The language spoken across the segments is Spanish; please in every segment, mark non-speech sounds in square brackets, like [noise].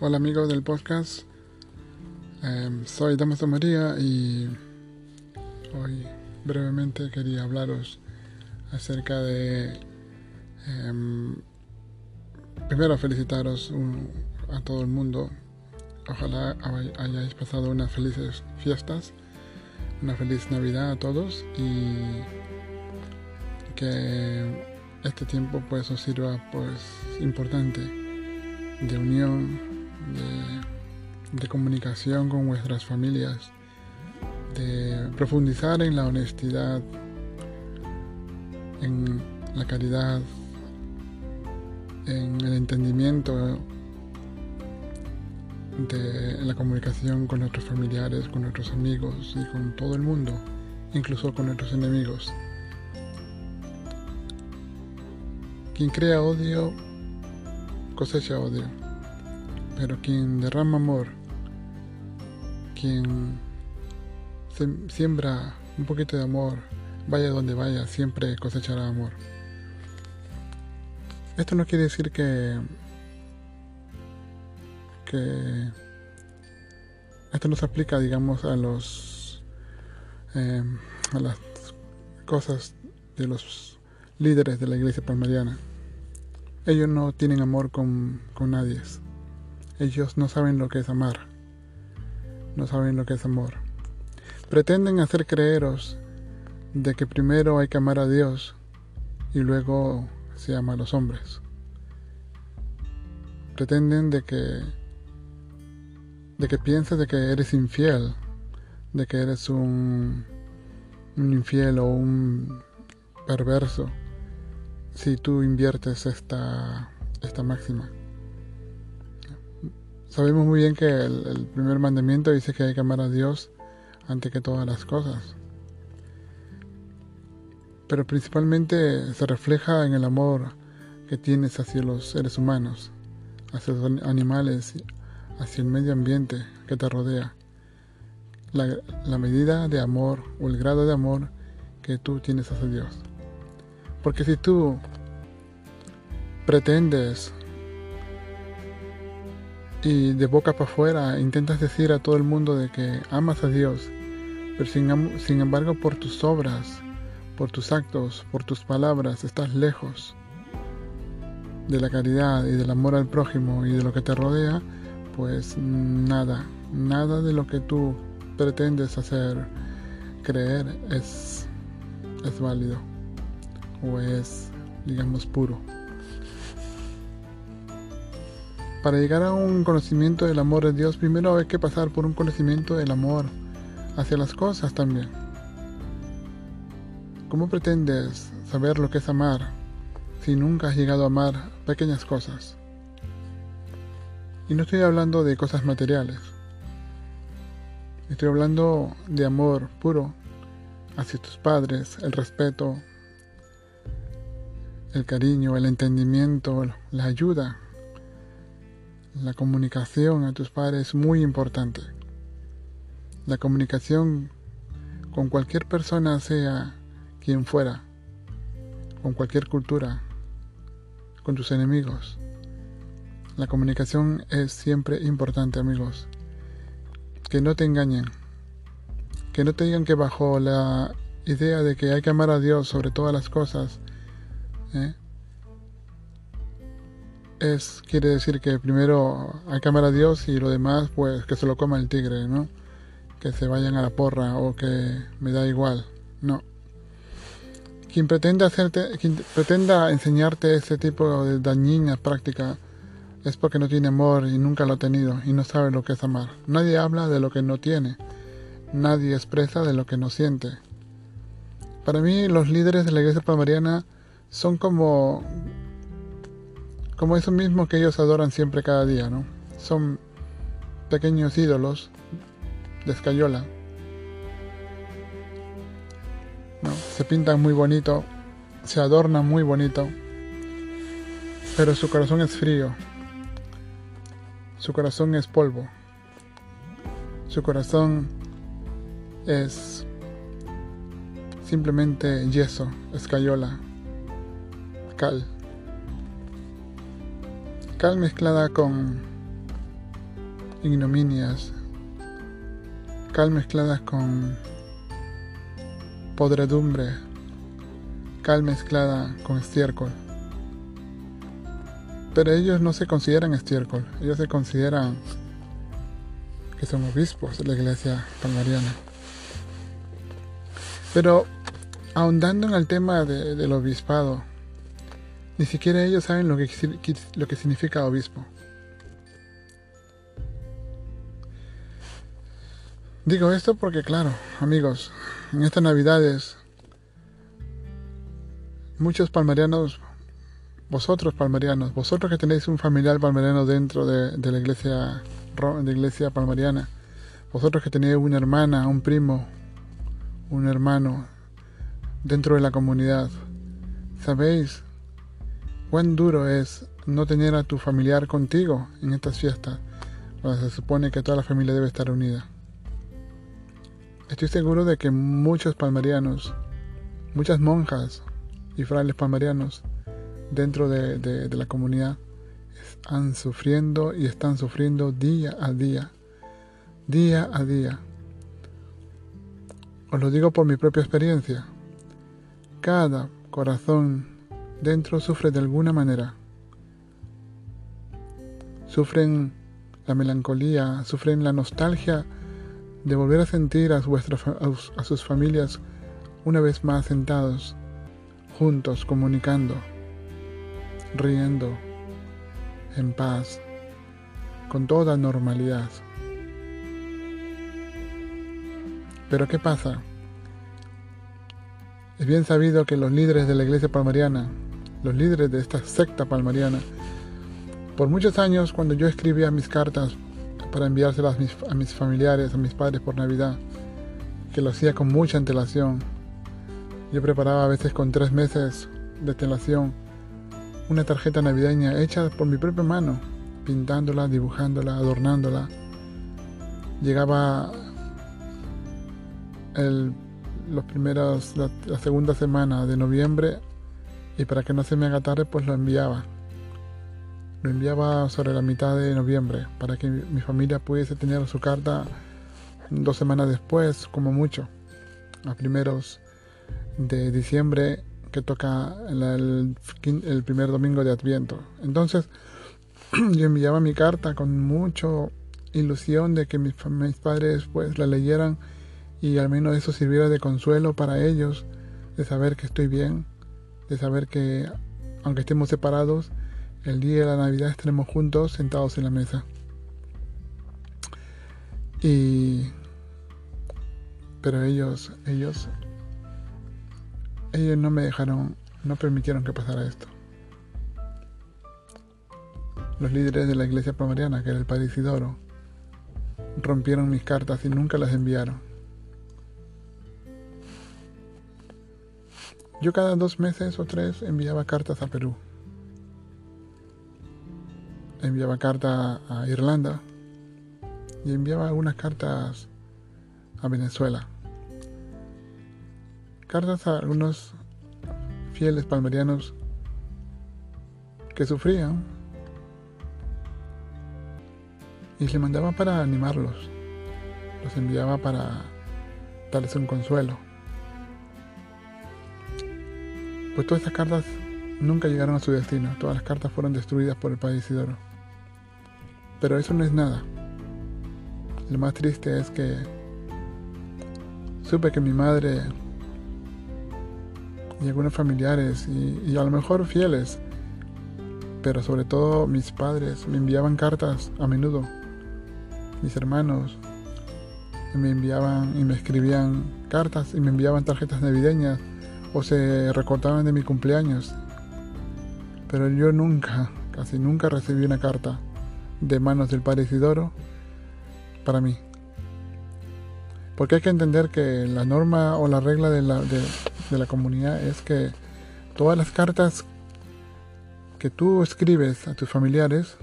Hola amigos del podcast, Em, soy Damaso María y hoy brevemente quería hablaros acerca de... em, primero felicitaros a todo el mundo, ojalá hay- hayáis pasado unas felices fiestas, una feliz Navidad a todos y que este tiempo pues os sirva pues importante de unión, de, comunicación con vuestras familias, de profundizar en la honestidad, en la caridad, en el entendimiento de la comunicación con nuestros familiares, con nuestros amigos y con todo el mundo, incluso con nuestros enemigos. Quien crea odio cosecha odio, pero quien derrama amor, quien siembra un poquito de amor, vaya donde vaya, siempre cosechará amor. Esto no quiere decir que que esto no se aplica, digamos, a los eh, a las cosas de los líderes de la iglesia palmariana. Ellos no tienen amor con, con nadie. Ellos no saben lo que es amar. No saben lo que es amor. Pretenden hacer creeros de que primero hay que amar a Dios y luego se ama a los hombres. Pretenden de que de que pienses de que eres infiel, de que eres un, un infiel o un perverso si tú inviertes esta, esta máxima. Sabemos muy bien que el, primer mandamiento dice que hay que amar a Dios ante que todas las cosas. Pero principalmente se refleja en el amor que tienes hacia los seres humanos, hacia los animales, hacia el medio ambiente que te rodea. La, la medida de amor o el grado de amor que tú tienes hacia Dios. Porque si tú pretendes y de boca para afuera intentas decir a todo el mundo de que amas a Dios, pero sin, sin embargo por tus obras, por tus actos, por tus palabras estás lejos de la caridad y del amor al prójimo y de lo que te rodea, pues nada, nada de lo que tú pretendes hacer creer es, es válido o es, digamos, puro. Para llegar a un conocimiento del amor de Dios, primero hay que pasar por un conocimiento del amor hacia las cosas también. ¿Cómo pretendes saber lo que es amar si nunca has llegado a amar pequeñas cosas? Y no estoy hablando de cosas materiales. Estoy hablando de amor puro hacia tus padres, el respeto, el cariño, el entendimiento, la ayuda, la comunicación a tus padres es muy importante. La comunicación con cualquier persona, sea quien fuera, con cualquier cultura, con tus enemigos. La comunicación es siempre importante, amigos. Que no te engañen. Que no te digan que bajo la idea de que hay que amar a Dios sobre todas las cosas, ¿eh? Es quiere decir que primero hay que amar a Dios y lo demás pues que se lo coma el tigre, ¿no? Que se vayan a la porra o que me da igual. No. Quien pretenda hacerte, quien pretenda enseñarte ese tipo de dañina práctica es porque no tiene amor y nunca lo ha tenido y no sabe lo que es amar. Nadie habla de lo que no tiene. Nadie expresa de lo que no siente. Para mí los líderes de la iglesia palmariana son como como eso mismo que ellos adoran siempre cada día, ¿no? Son pequeños ídolos de escayola. ¿no? Se pintan muy bonito, se adornan muy bonito, pero su corazón es frío. Su corazón es polvo. Su corazón es simplemente yeso, escayola, cal cal mezclada con ignominias, cal mezcladas con podredumbre, cal mezclada con estiércol. Pero ellos no se consideran estiércol, ellos se consideran que son obispos de la iglesia palmariana. Pero ahondando en el tema del obispado, ni siquiera ellos saben lo que, lo que significa obispo. Digo esto porque, claro, amigos, en estas navidades, muchos palmarianos, vosotros palmarianos, vosotros que tenéis un familiar palmariano dentro de, la iglesia, de iglesia palmariana, vosotros que tenéis una hermana, un primo, un hermano dentro de la comunidad, sabéis cuán duro es no tener a tu familiar contigo en estas fiestas, cuando se supone que toda la familia debe estar unida. Estoy seguro de que muchos palmarianos, muchas monjas y frailes palmarianos dentro de, la comunidad están sufriendo y están sufriendo día a día, día a día. Os lo digo por mi propia experiencia. Cada corazón dentro sufre de alguna manera. Sufren la melancolía, sufren la nostalgia de volver a sentir a, a sus familias una vez más sentados, juntos, comunicando, riendo, en paz, con toda normalidad. Pero ¿qué pasa? Es bien sabido que los líderes de la iglesia palmariana, los líderes de esta secta palmariana, por muchos años cuando yo escribía mis cartas para enviárselas a mis, familiares, a mis padres por Navidad, que lo hacía con mucha antelación. Yo preparaba a veces con tres meses de antelación una tarjeta navideña hecha por mi propia mano, pintándola, dibujándola, adornándola. Llegaba los primeros, la segunda semana de noviembre y para que no se me haga tarde pues lo enviaba. Lo enviaba sobre la mitad de noviembre para que mi familia pudiese tener su carta dos semanas después, como mucho, a primeros de diciembre que toca el, primer domingo de Adviento. Entonces [clears throat] yo enviaba mi carta con mucha ilusión de que mis, mis padres pues la leyeran y al menos eso sirviera de consuelo para ellos, de saber que estoy bien, de saber que aunque estemos separados, el día de la Navidad estaremos juntos sentados en la mesa. Y pero ellos, ellos, ellos no me dejaron, no permitieron que pasara esto. Los líderes de la iglesia palmariana, que era el padre Isidoro, rompieron mis cartas y nunca las enviaron. Yo cada dos meses o tres enviaba cartas a Perú enviaba cartas a Irlanda y enviaba algunas cartas a Venezuela. Cartas a algunos fieles palmerianos que sufrían y le mandaba para animarlos. Los enviaba para darles un consuelo. Pues todas esas cartas nunca llegaron a su destino. Todas las cartas fueron destruidas por el padre Isidoro. Pero eso no es nada. Lo más triste es que supe que mi madre y algunos familiares y, a lo mejor fieles, pero sobre todo mis padres me enviaban cartas a menudo. Mis hermanos me enviaban y me escribían cartas y me enviaban tarjetas navideñas o se recortaban de mi cumpleaños. Pero yo nunca, casi nunca recibí una carta de manos del Padre Isidoro para mí. Porque hay que entender que la norma o la regla de la, de, la comunidad es que todas las cartas que tú escribes a tus familiares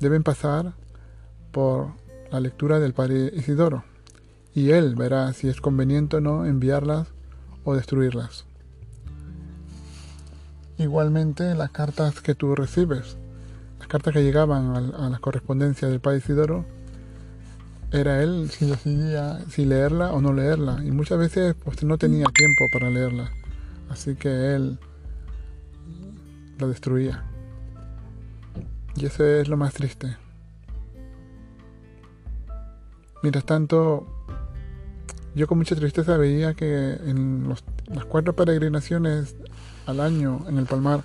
deben pasar por la lectura del Padre Isidoro y él verá si es conveniente o no enviarlas o destruirlas. Igualmente las cartas que tú recibes las cartas que llegaban a, las correspondencias del padre Isidoro, era él si decidía si leerla o no leerla. Y muchas veces pues, no tenía tiempo para leerla. Así que él la destruía. Y eso es lo más triste. Mientras tanto, yo con mucha tristeza veía que en las cuatro peregrinaciones al año en el Palmar,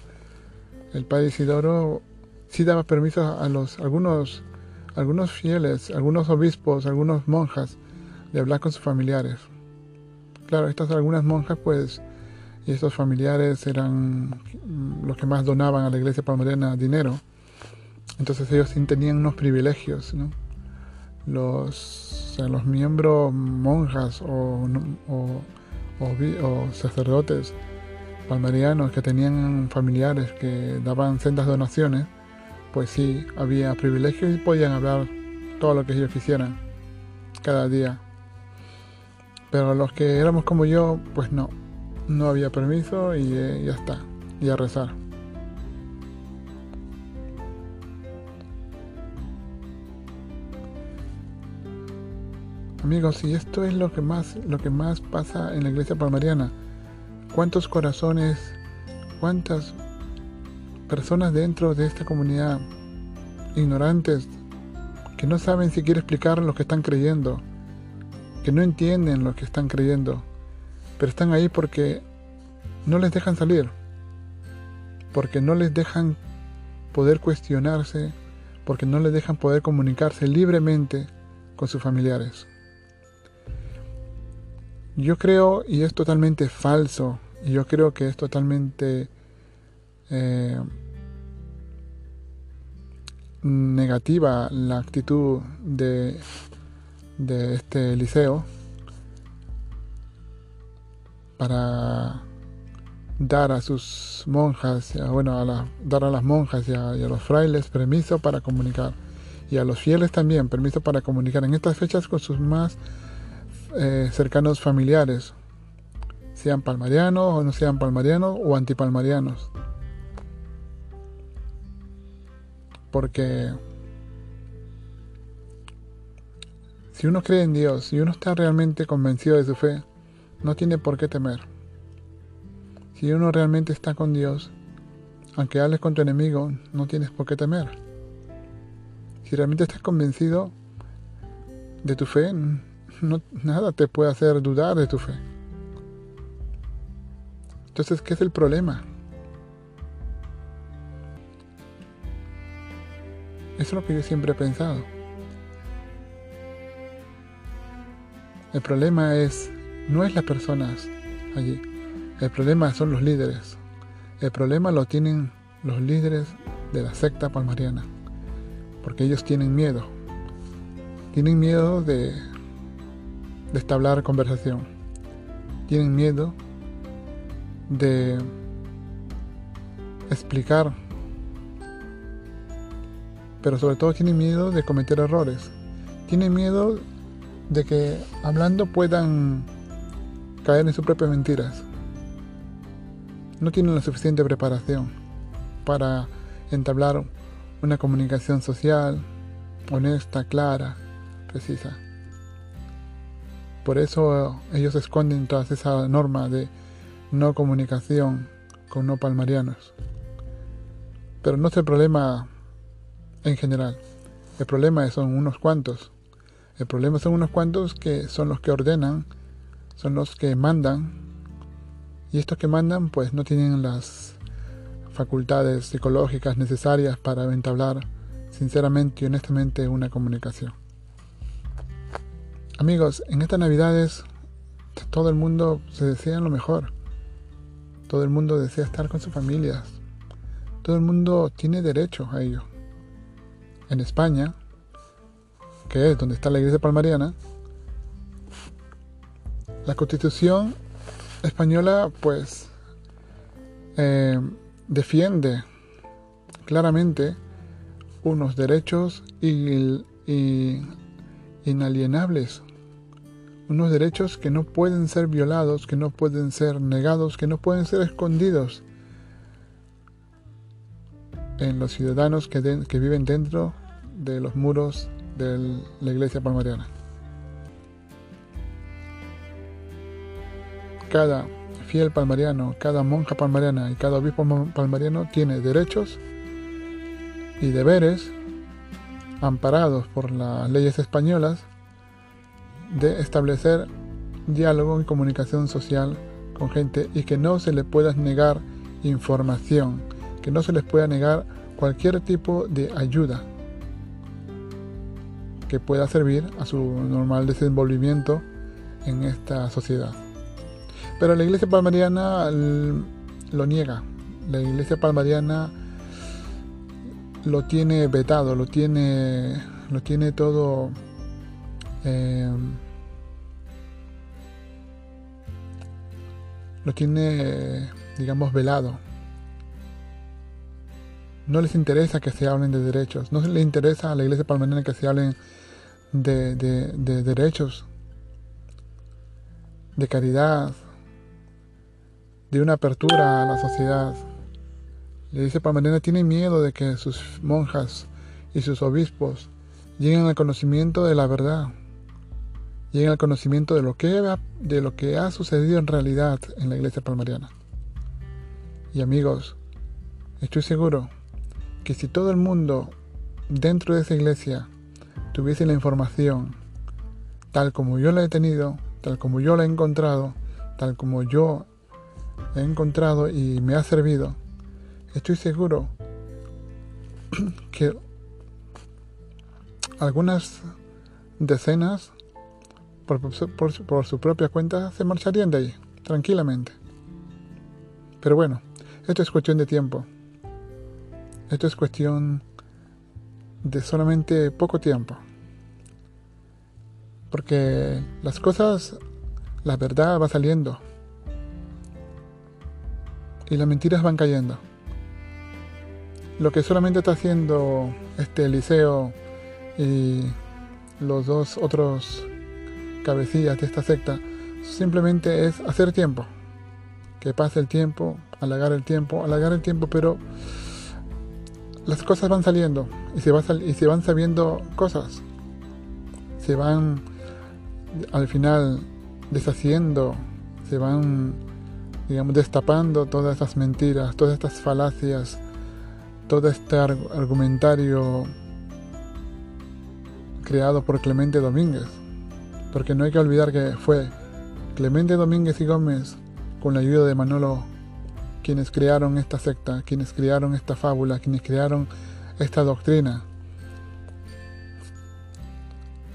el padre Isidoro sí daba permiso a los algunos algunos fieles, algunos obispos, algunos monjas de hablar con sus familiares. Claro, estas algunas monjas pues y estos familiares eran los que más donaban a la iglesia palmariana dinero. Entonces ellos sí tenían unos privilegios, ¿no? Los, los miembros monjas o, o, o, sacerdotes palmarianos que tenían familiares que daban sendas donaciones, pues sí, había privilegios y podían hablar todo lo que ellos quisieran cada día. Pero los que éramos como yo, pues no, no había permiso y eh, ya está, y a rezar. Amigos, y esto es lo que más, lo que más pasa en la iglesia palmariana. ¿Cuántos corazones, cuántas personas dentro de esta comunidad ignorantes que no saben siquiera explicar lo que están creyendo, que no entienden lo que están creyendo, pero están ahí porque no les dejan salir, porque no les dejan poder cuestionarse, porque no les dejan poder comunicarse libremente con sus familiares. Yo creo, y es totalmente falso, y yo creo que es totalmente eh, negativa la actitud de, de este liceo para dar a sus monjas, bueno, a dar a las monjas y a, los frailes permiso para comunicar y a los fieles también permiso para comunicar en estas fechas con sus más eh, cercanos familiares, sean palmarianos o no sean palmarianos o antipalmarianos. Porque si uno cree en Dios, si uno está realmente convencido de su fe, no tiene por qué temer. Si uno realmente está con Dios, aunque hables con tu enemigo, no tienes por qué temer. Si realmente estás convencido de tu fe, nada te puede hacer dudar de tu fe. Entonces, ¿qué es el problema? Eso es lo que yo siempre he pensado. El problema es, no es las personas allí. El problema son los líderes. El problema lo tienen los líderes de la secta palmariana. Porque ellos tienen miedo. Tienen miedo de, de establecer conversación. Tienen miedo de explicar pero sobre todo tienen miedo de cometer errores. Tienen miedo de que hablando puedan caer en sus propias mentiras. No tienen la suficiente preparación para entablar una comunicación social honesta, clara, precisa. Por eso ellos se esconden tras esa norma de no comunicación con no palmarianos. Pero no es el problema en general. El problema son unos cuantos. El problema son unos cuantos que son los que ordenan, son los que mandan. Y estos que mandan pues no tienen las facultades psicológicas necesarias para entablar sinceramente y honestamente una comunicación. Amigos, en estas navidades todo el mundo se desea lo mejor. Todo el mundo desea estar con sus familias. Todo el mundo tiene derecho a ello en España, que es donde está la iglesia palmariana, la constitución española pues eh, defiende claramente unos derechos inalienables, unos derechos que no pueden ser violados, que no pueden ser negados, que no pueden ser escondidos. en los ciudadanos que, viven dentro de los muros de la iglesia palmariana. Cada fiel palmariano, cada monja palmariana y cada obispo palmariano tiene derechos y deberes amparados por las leyes españolas de establecer diálogo y comunicación social con gente y que no se le pueda negar información, que no se les pueda negar cualquier tipo de ayuda que pueda servir a su normal desenvolvimiento en esta sociedad. Pero la iglesia palmariana lo niega. La iglesia palmariana lo tiene vetado, lo tiene, lo tiene todo eh, lo tiene, digamos, velado. No les interesa que se hablen de derechos, no les interesa a la iglesia palmariana que se hablen de, de derechos, de caridad, de una apertura a la sociedad. La iglesia palmariana tiene miedo de que sus monjas y sus obispos lleguen al conocimiento de la verdad lleguen al conocimiento de lo, que ha, de lo que ha sucedido en realidad en la iglesia palmariana. Y amigos, estoy seguro que si todo el mundo dentro de esa iglesia tuviese la información tal como yo la he tenido, tal como yo la he encontrado, tal como yo he encontrado y me ha servido, estoy seguro que algunas decenas por, su propia cuenta se marcharían de ahí, tranquilamente. Pero bueno, esto es cuestión de tiempo. Esto es cuestión de solamente poco tiempo. Porque las cosas, la verdad va saliendo. Y las mentiras van cayendo. Lo que solamente está haciendo este Eliseo y los dos otros cabecillas de esta secta simplemente es hacer tiempo. Que pase el tiempo, alargar el tiempo, alargar el tiempo, pero las cosas van saliendo y se, va y se van sabiendo cosas. Se van al final deshaciendo, se van, digamos, destapando todas esas mentiras, todas estas falacias, todo este argumentario creado por Clemente Domínguez porque no hay que olvidar que fue Clemente Domínguez y Gómez, con la ayuda de Manolo, quienes crearon esta secta, quienes crearon esta fábula, quienes crearon esta doctrina,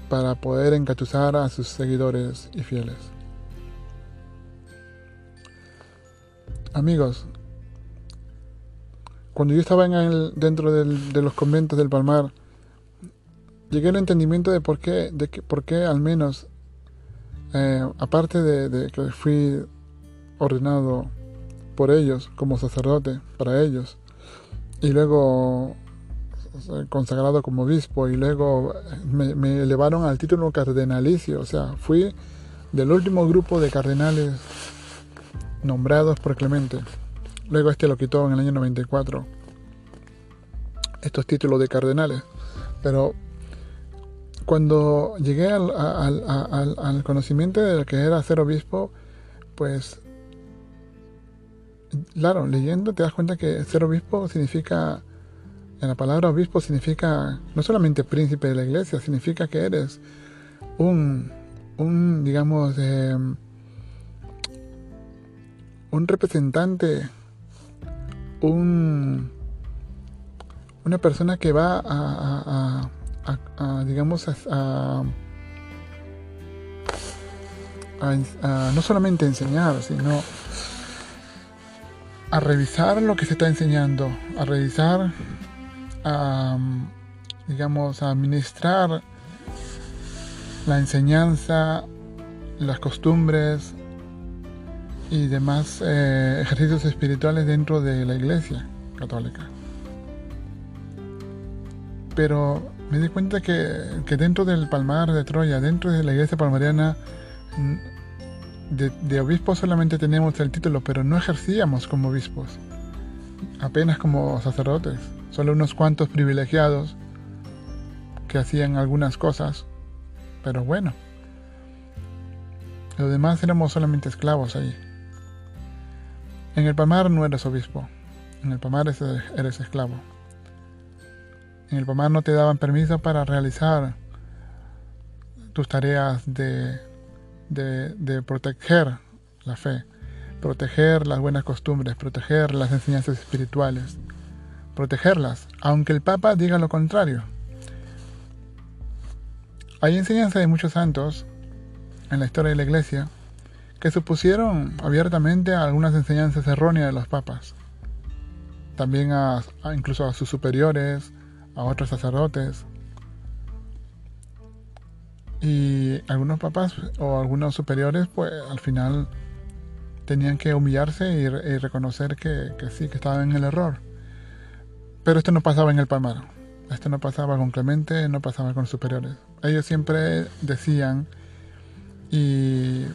para poder encatuzar a sus seguidores y fieles. Amigos, cuando yo estaba en dentro de los conventos del Palmar, llegué al entendimiento de por qué, de que, por qué al menos, eh, aparte de, que fui ordenado por ellos como sacerdote para ellos, y luego consagrado como obispo, y luego me, me elevaron al título cardenalicio, o sea, fui del último grupo de cardenales nombrados por Clemente. Luego este lo quitó en el año 94, estos títulos de cardenales. Pero cuando llegué al, conocimiento de lo que era ser obispo, pues, claro, leyendo te das cuenta que ser obispo significa, en la palabra obispo significa no solamente príncipe de la iglesia, significa que eres un, un digamos, em, un representante, un, una persona que va a digamos, a, no solamente enseñar, sino a revisar lo que se está enseñando, a revisar, a, digamos, a administrar la enseñanza, las costumbres y demás eh, ejercicios espirituales dentro de la iglesia católica. Pero me di cuenta que, dentro del Palmar de Troya, dentro de la iglesia palmariana, de, de obispos solamente teníamos el título, pero no ejercíamos como obispos, apenas como sacerdotes. solo unos cuantos privilegiados que hacían algunas cosas, pero bueno, los demás éramos solamente esclavos ahí. En el Pamar no eres obispo, en el Pamar eres esclavo. En el Pamar no te daban permiso para realizar tus tareas de, de, proteger la fe, proteger las buenas costumbres, proteger las enseñanzas espirituales, protegerlas, aunque el Papa diga lo contrario. Hay enseñanzas de muchos santos en la historia de la Iglesia que supusieron abiertamente algunas enseñanzas erróneas de los papas, también a, incluso a sus superiores, a otros sacerdotes. Y algunos papas o algunos superiores, pues al final tenían que humillarse y, reconocer que, sí, que estaban en el error. Pero esto no pasaba en el Palmar. Esto no pasaba con Clemente, no pasaba con los superiores. Ellos siempre decían y,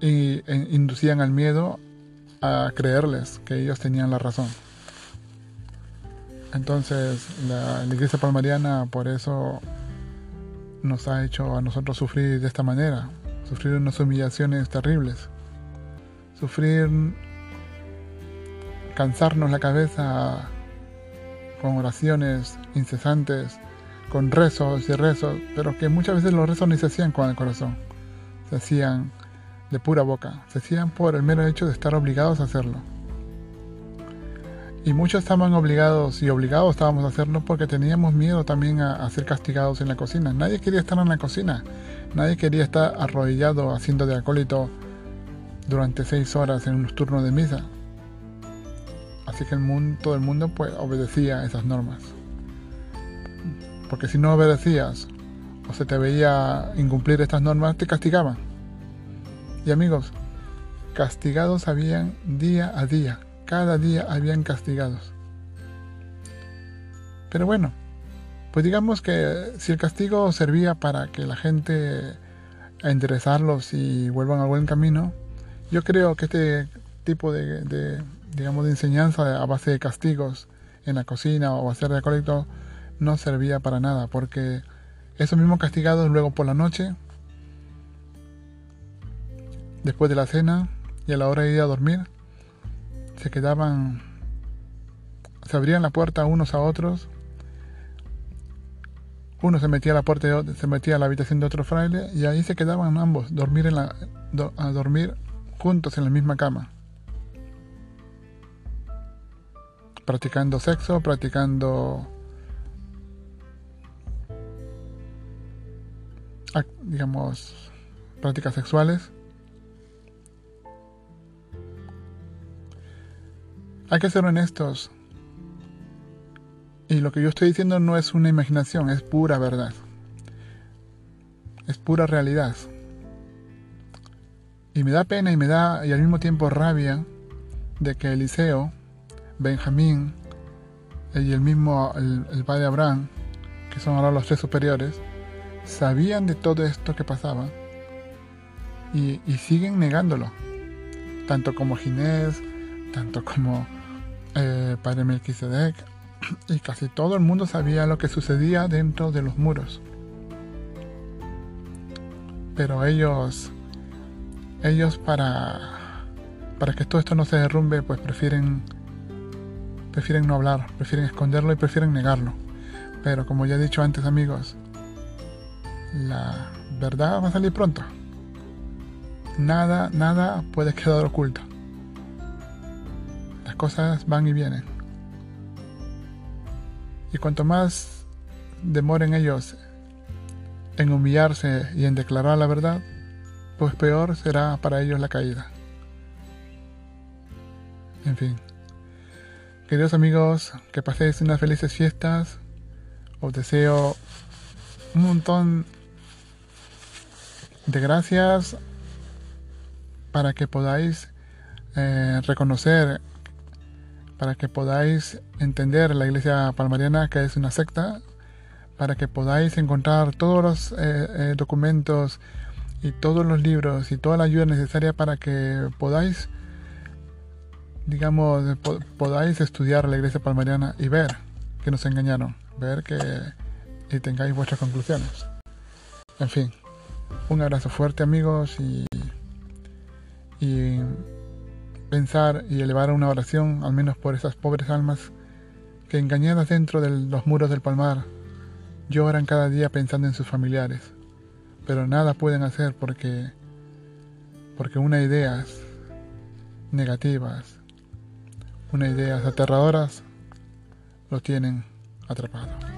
y e inducían al miedo a creerles que ellos tenían la razón. Entonces, la, iglesia palmariana por eso nos ha hecho a nosotros sufrir de esta manera, sufrir unas humillaciones terribles, sufrir, cansarnos la cabeza con oraciones incesantes, con rezos y rezos, pero que muchas veces los rezos ni se hacían con el corazón, se hacían de pura boca, se hacían por el mero hecho de estar obligados a hacerlo. Y muchos estaban obligados y obligados estábamos a hacerlo porque teníamos miedo también a, ser castigados en la cocina. Nadie quería estar en la cocina. Nadie quería estar arrodillado haciendo de acólito durante seis horas en un turno de misa. Así que el mundo, todo el mundo pues, obedecía esas normas. Porque si no obedecías o se te veía incumplir estas normas, te castigaban. Y amigos, castigados habían día a día cada día habían castigados. Pero bueno, pues digamos que si el castigo servía para que la gente a enderezarlos y vuelvan al buen camino, yo creo que este tipo de, digamos de enseñanza a base de castigos en la cocina o hacer de colecto no servía para nada, porque esos mismos castigados luego por la noche, después de la cena y a la hora de ir a dormir, se quedaban, se abrían la puerta unos a otros. Uno se metía a la puerta, se metía a la habitación de otro fraile y ahí se quedaban ambos, dormir en la, a dormir juntos en la misma cama. Practicando sexo, practicando digamos prácticas sexuales Hay que ser honestos. Y lo que yo estoy diciendo no es una imaginación, es pura verdad. Es pura realidad. Y me da pena y me da y al mismo tiempo rabia de que Eliseo, Benjamín y el mismo el, padre Abraham, que son ahora los tres superiores, sabían de todo esto que pasaba y, y siguen negándolo. Tanto como Ginés, tanto como eh, padre Melquisedec, y casi todo el mundo sabía lo que sucedía dentro de los muros. Pero ellos, ellos para, para que todo esto no se derrumbe, pues prefieren, prefieren no hablar, prefieren esconderlo y prefieren negarlo. Pero como ya he dicho antes amigos, la verdad va a salir pronto. Nada, nada puede quedar oculto cosas van y vienen. Y cuanto más demoren ellos en humillarse y en declarar la verdad, pues peor será para ellos la caída. En fin. Queridos amigos, que paséis unas felices fiestas. Os deseo un montón de gracias para que podáis eh, reconocer para que podáis entender la iglesia palmariana que es una secta, para que podáis encontrar todos los eh, eh, documentos y todos los libros y toda la ayuda necesaria para que podáis digamos, podáis estudiar la iglesia palmariana y ver que nos engañaron, ver que y tengáis vuestras conclusiones. En fin, un abrazo fuerte amigos y, y pensar y elevar una oración al menos por esas pobres almas que engañadas dentro de los muros del palmar lloran cada día pensando en sus familiares, pero nada pueden hacer porque porque unas ideas negativas unas ideas aterradoras lo tienen atrapado.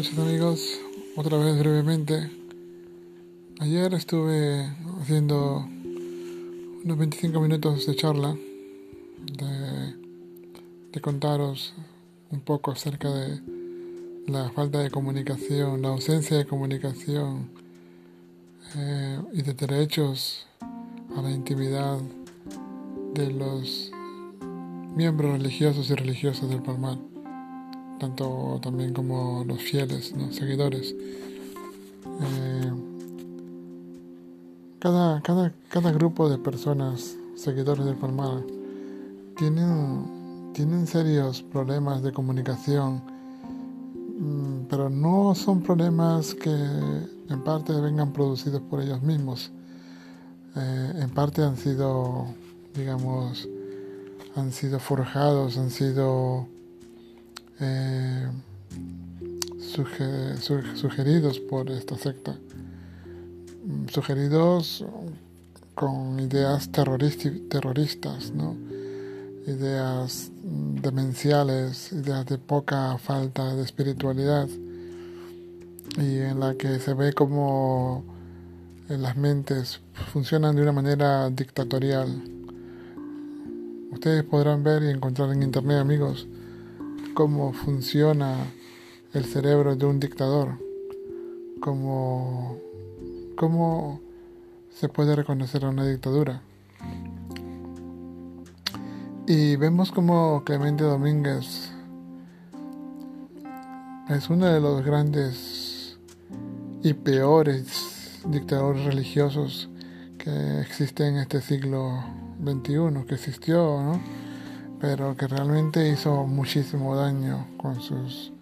Noches amigos. Otra vez brevemente. Ayer estuve haciendo unos 25 minutos de charla de, contaros un poco acerca de la falta de comunicación, la ausencia de comunicación eh, y de derechos a la intimidad de los miembros religiosos y religiosas del Palmar, tanto también como los fieles, los seguidores. Eh, cada, cada, cada grupo de personas, seguidores del Palmar, tienen, tienen serios problemas de comunicación Mm, pero no son problemas que en parte vengan producidos por ellos mismos. Eh, en parte han sido, digamos, han sido forjados, han sido eh, sugeridos por esta secta, mm, sugeridos con ideas terroristas, ¿no? ideas demenciales, ideas de poca falta de espiritualidad y en la que se ve como las mentes funcionan de una manera dictatorial. Ustedes podrán ver y encontrar en internet, amigos, cómo funciona el cerebro de un dictador, cómo, cómo se puede reconocer a una dictadura. Y vemos como Clemente Domínguez es uno de los grandes y peores dictadores religiosos que existen en este siglo XXI, que existió, ¿no? Pero que realmente hizo muchísimo daño con sus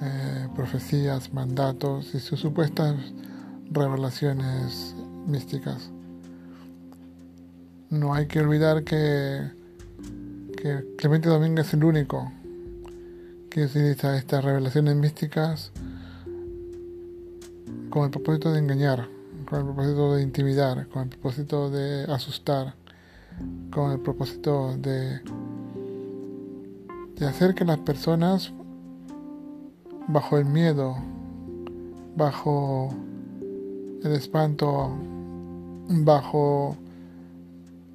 eh, profecías, mandatos y sus supuestas revelaciones místicas. No hay que olvidar que Clemente Domínguez es el único que utiliza estas revelaciones místicas con el propósito de engañar, con el propósito de intimidar, con el propósito de asustar, con el propósito de, de hacer que las personas bajo el miedo, bajo el espanto, bajo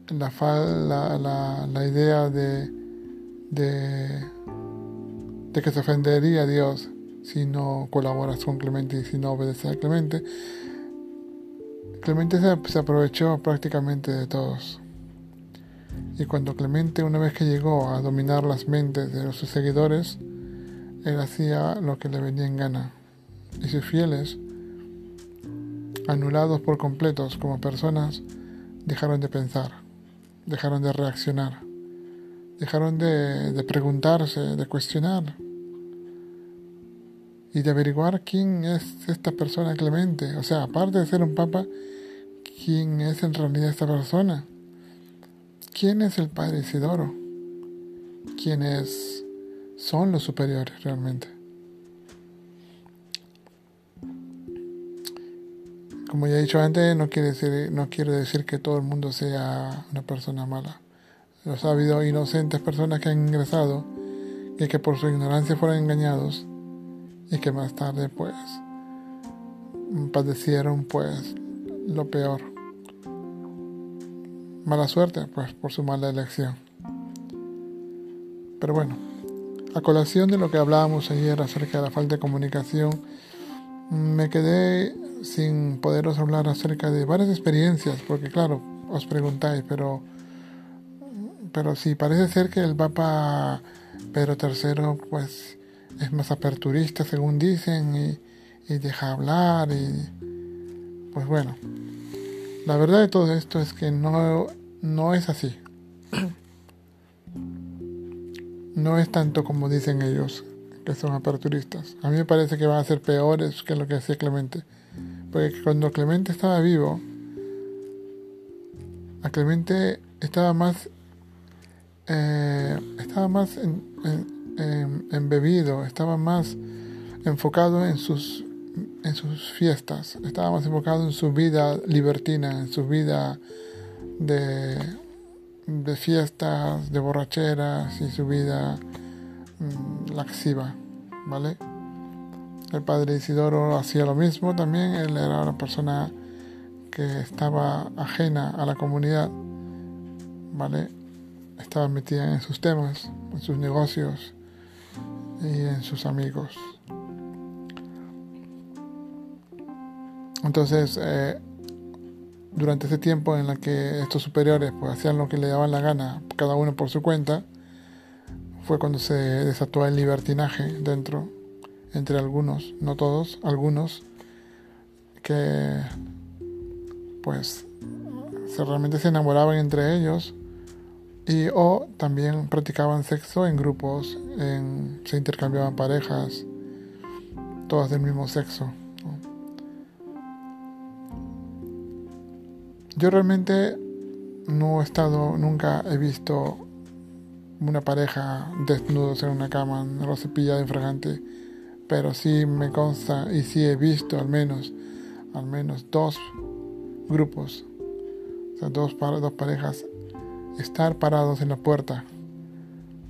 la, la, la, idea de, de, que se ofendería a Dios si no colaboras con Clemente y si no obedeces a Clemente. Clemente se, aprovechó prácticamente de todos. Y cuando Clemente, una vez que llegó a dominar las mentes de sus seguidores, él hacía lo que le venía en gana. Y sus fieles, anulados por completos como personas, dejaron de pensar dejaron de reaccionar, dejaron de, preguntarse, de cuestionar y de averiguar quién es esta persona Clemente. O sea, aparte de ser un papa, ¿quién es en realidad esta persona? Quién es el Padre Isidoro, quiénes son los superiores realmente. Como ya he dicho antes, no, quiere decir, no quiero decir que todo el mundo sea una persona mala. Los ha habido inocentes personas que han ingresado y que por su ignorancia fueron engañados y que más tarde pues padecieron pues lo peor. Mala suerte pues por su mala elección. Pero bueno, a colación de lo que hablábamos ayer acerca de la falta de comunicación, me quedé sin poderos hablar acerca de varias experiencias, porque claro, os preguntáis, pero, pero sí, parece ser que el Papa Pedro III pues es más aperturista según dicen y, y deja hablar y pues bueno, la verdad de todo esto es que no, no es así. [clears throat] No es tanto como dicen ellos, que son aperturistas. A mí me parece que van a ser peores que lo que hacía Clemente. Porque cuando Clemente estaba vivo, a Clemente estaba más eh, estaba más embebido, estaba más enfocado en sus en sus fiestas, estaba más enfocado en su vida libertina, en su vida de, de fiestas, de borracheras y su vida mm, laxiva, ¿vale? El padre Isidoro hacía lo mismo también, él era una persona que estaba ajena a la comunidad, ¿vale? Estaba metida en sus temas, en sus negocios y en sus amigos. Entonces, eh, durante ese tiempo en el que estos superiores pues, hacían lo que le daban la gana, cada uno por su cuenta, fue cuando se desató el libertinaje dentro entre algunos, no todos, algunos que pues se realmente se enamoraban entre ellos y o también practicaban sexo en grupos, en, se intercambiaban parejas, todas del mismo sexo. Yo realmente no he estado, nunca he visto una pareja desnudos en una cama, cepillado en fragante pero sí me consta y sí he visto al menos, al menos dos grupos, o sea, dos, dos parejas estar parados en la puerta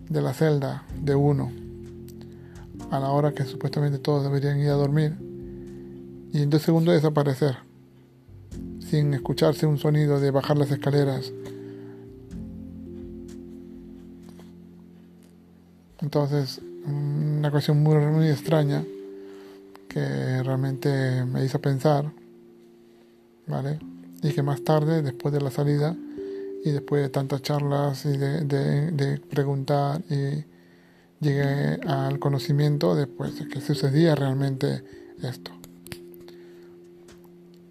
de la celda de uno a la hora que supuestamente todos deberían ir a dormir y en dos segundos desaparecer sin escucharse un sonido de bajar las escaleras. Entonces, una cuestión muy, muy extraña que realmente me hizo pensar, ¿vale? Y que más tarde, después de la salida y después de tantas charlas y de, preguntar, y llegué al conocimiento después de que sucedía realmente esto.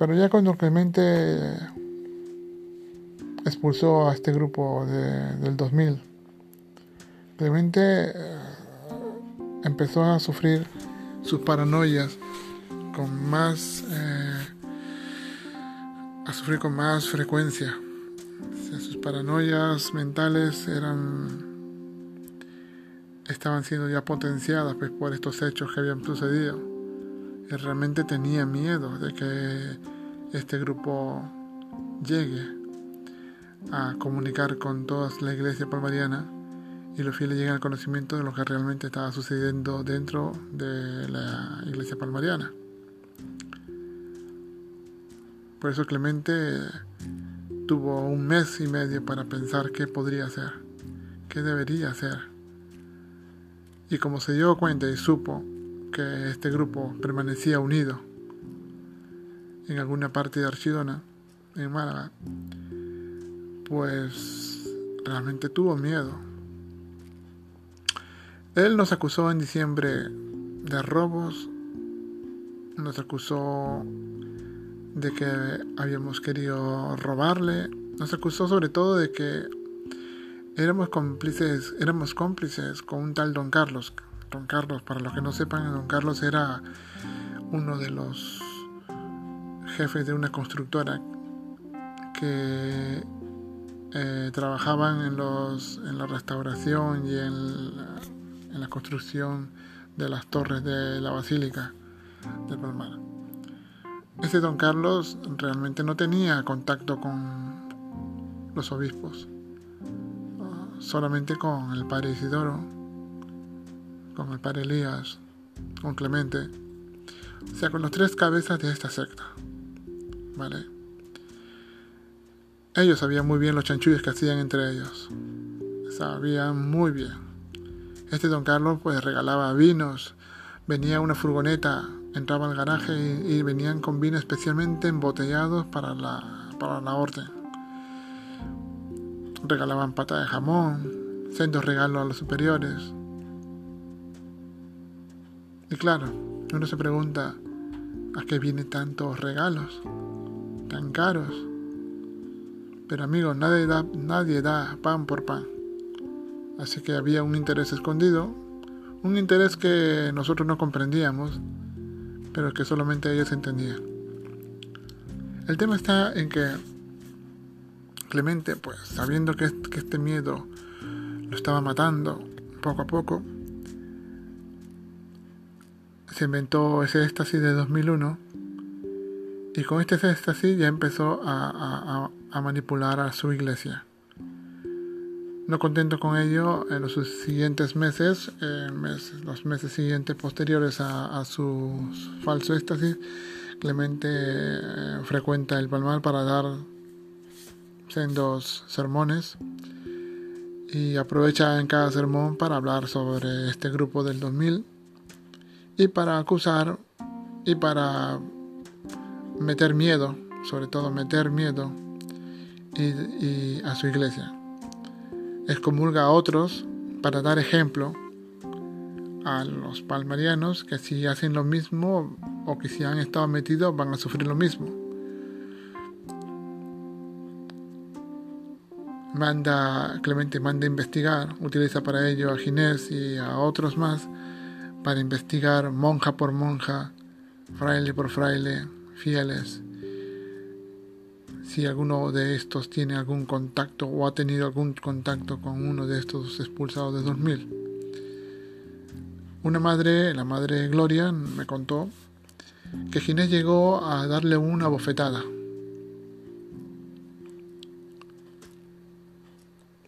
Pero ya cuando Clemente expulsó a este grupo de, del 2000, Clemente empezó a sufrir sus paranoias con más eh, a sufrir con más frecuencia. Sus paranoias mentales eran estaban siendo ya potenciadas pues, por estos hechos que habían sucedido realmente tenía miedo de que este grupo llegue a comunicar con toda la iglesia palmariana y los fieles llegan al conocimiento de lo que realmente estaba sucediendo dentro de la iglesia palmariana. Por eso Clemente tuvo un mes y medio para pensar qué podría hacer, qué debería hacer. Y como se dio cuenta y supo que este grupo permanecía unido en alguna parte de Archidona, en Málaga, pues realmente tuvo miedo él nos acusó en diciembre de robos, nos acusó de que habíamos querido robarle, nos acusó sobre todo de que éramos cómplices, éramos cómplices con un tal Don Carlos. Don Carlos, para los que no sepan, Don Carlos era uno de los jefes de una constructora que eh, trabajaban en, los, en la restauración y en la, construcción de las torres de la basílica del Palmar. Este don Carlos realmente no tenía contacto con los obispos, solamente con el padre Isidoro, con el padre Elías, con Clemente, o sea, con los tres cabezas de esta secta. ¿Vale? Ellos sabían muy bien los chanchullos que hacían entre ellos. Sabían muy bien. Este don Carlos pues regalaba vinos, venía una furgoneta, entraba al garaje y, venían con vino especialmente embotellados para la, para la orden. Regalaban pata de jamón, sendos regalos a los superiores. Y claro, uno se pregunta, ¿a qué vienen tantos regalos tan caros? Pero amigos, nadie da, nadie da pan por pan. Así que había un interés escondido, un interés que nosotros no comprendíamos, pero que solamente ellos entendían. El tema está en que Clemente, pues sabiendo que, que este miedo lo estaba matando poco a poco, se inventó ese éxtasis de 2001 y con este éxtasis ya empezó a, manipular a su iglesia. No contento con ello, en los siguientes meses, los meses siguientes posteriores a, su falso éxtasis, Clemente eh, frecuenta el Palmar para dar sendos sermones y aprovecha en cada sermón para hablar sobre este grupo del 2000 y para acusar y para meter miedo, sobre todo meter miedo y, a su iglesia. Excomulga a otros para dar ejemplo a los palmarianos que si hacen lo mismo o que si han estado metidos van a sufrir lo mismo. Manda, Clemente manda investigar, utiliza para ello a Ginés y a otros más para investigar monja por monja, fraile por fraile, fieles, si alguno de estos tiene algún contacto o ha tenido algún contacto con uno de estos expulsados de 2000. Una madre, la madre Gloria, me contó que Ginés llegó a darle una bofetada.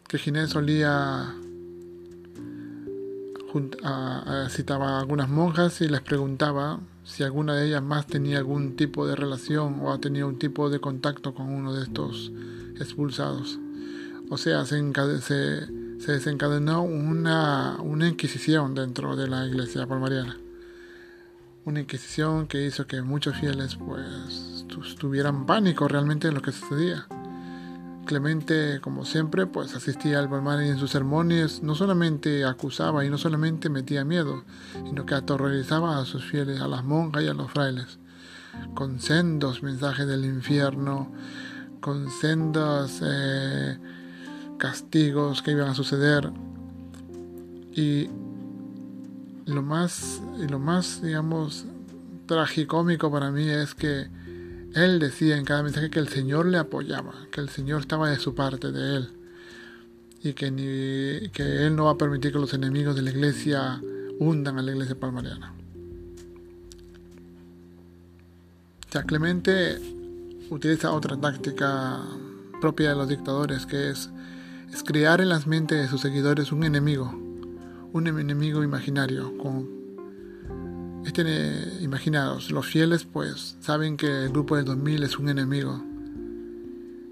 Que Ginés solía citaba a algunas monjas y les preguntaba si alguna de ellas más tenía algún tipo de relación o ha tenido un tipo de contacto con uno de estos expulsados. O sea, se, se, desencadenó una, una inquisición dentro de la iglesia palmariana. Una inquisición que hizo que muchos fieles pues tuvieran pánico realmente de lo que sucedía. Clemente, como siempre, pues asistía al Palmar y en sus sermones no solamente acusaba y no solamente metía miedo, sino que aterrorizaba a sus fieles, a las monjas y a los frailes, con sendos mensajes del infierno, con sendos eh, castigos que iban a suceder. Y lo más, y lo más, digamos, tragicómico para mí es que él decía en cada mensaje que el Señor le apoyaba, que el Señor estaba de su parte, de él, y que, ni, que Él no va a permitir que los enemigos de la iglesia hundan a la iglesia palmariana. Ya Clemente utiliza otra táctica propia de los dictadores, que es, es crear en las mentes de sus seguidores un enemigo, un enemigo imaginario, este, imaginaos, los fieles pues saben que el grupo de 2000 es un enemigo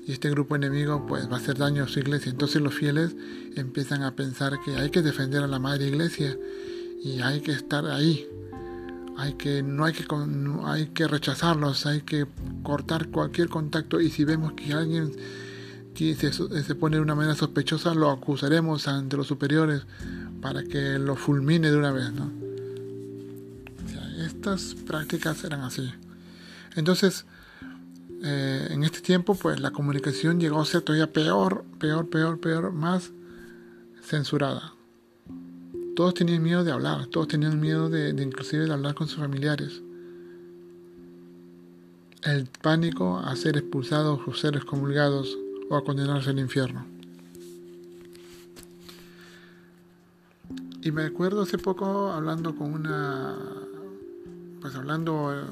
y este grupo enemigo pues va a hacer daño a su iglesia. Entonces los fieles empiezan a pensar que hay que defender a la madre iglesia y hay que estar ahí. Hay que no hay que hay que rechazarlos, hay que cortar cualquier contacto y si vemos que alguien que se, se pone de una manera sospechosa lo acusaremos ante los superiores para que lo fulmine de una vez, ¿no? Estas prácticas eran así. Entonces, eh, en este tiempo, pues la comunicación llegó a ser todavía peor, peor, peor, peor, más censurada. Todos tenían miedo de hablar, todos tenían miedo de, de inclusive de hablar con sus familiares. El pánico a ser expulsados o ser excomulgados o a condenarse al infierno. Y me acuerdo hace poco hablando con una, pues hablando eh,